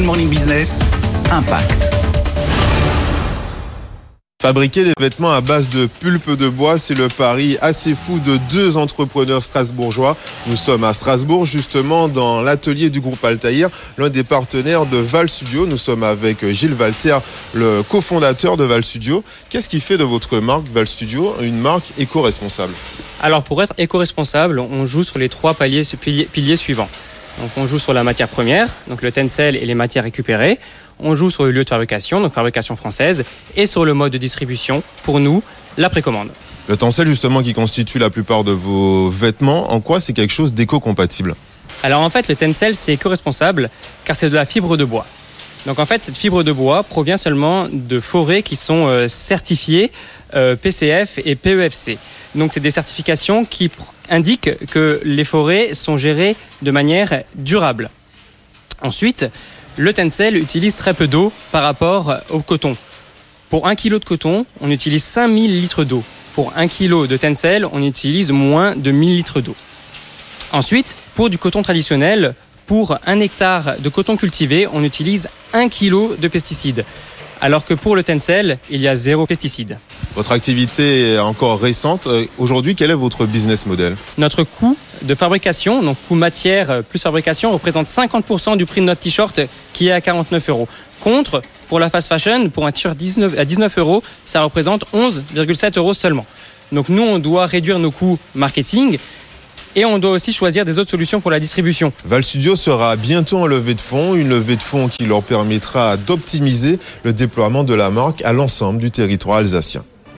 Good Morning Business, Impact. Fabriquer des vêtements à base de pulpe de bois, c'est le pari assez fou de deux entrepreneurs strasbourgeois. Nous sommes à Strasbourg, justement, dans l'atelier du groupe Altaïr, l'un des partenaires de Val Studio. Nous sommes avec Gilles Walter, le cofondateur de Val Studio. Qu'est-ce qui fait de votre marque Val Studio une marque éco-responsable? Alors, pour être éco-responsable, on joue sur les trois piliers, piliers suivants. Donc on joue sur la matière première, donc le tencel et les matières récupérées. On joue sur le lieu de fabrication, donc fabrication française, et sur le mode de distribution, pour nous, la précommande. Le tencel justement qui constitue la plupart de vos vêtements, en quoi c'est quelque chose d'éco-compatible? Alors en fait le tencel c'est éco-responsable car c'est de la fibre de bois. Donc en fait cette fibre de bois provient seulement de forêts qui sont euh, certifiées euh, PCF et PEFC. Donc c'est des certifications qui indiquent que les forêts sont gérées de manière durable. Ensuite, le tencel utilise très peu d'eau par rapport au coton. Pour 1 kg de coton, on utilise 5000 litres d'eau. Pour 1 kg de tencel, on utilise moins de 1000 litres d'eau. Ensuite, pour du coton traditionnel, pour un hectare de coton cultivé, on utilise 1 kg de pesticides alors que pour le Tencel, il y a zéro pesticide. Votre activité est encore récente. Euh, aujourd'hui, quel est votre business model? Notre coût de fabrication, donc coût matière plus fabrication, représente 50% du prix de notre t-shirt qui est à 49 euros. Contre, pour la fast fashion, pour un t-shirt à 19 euros, ça représente 11,7 euros seulement. Donc nous, on doit réduire nos coûts marketing et on doit aussi choisir des autres solutions pour la distribution. Val Studio sera bientôt en levée de fonds, une levée de fonds qui leur permettra d'optimiser le déploiement de la marque à l'ensemble du territoire alsacien.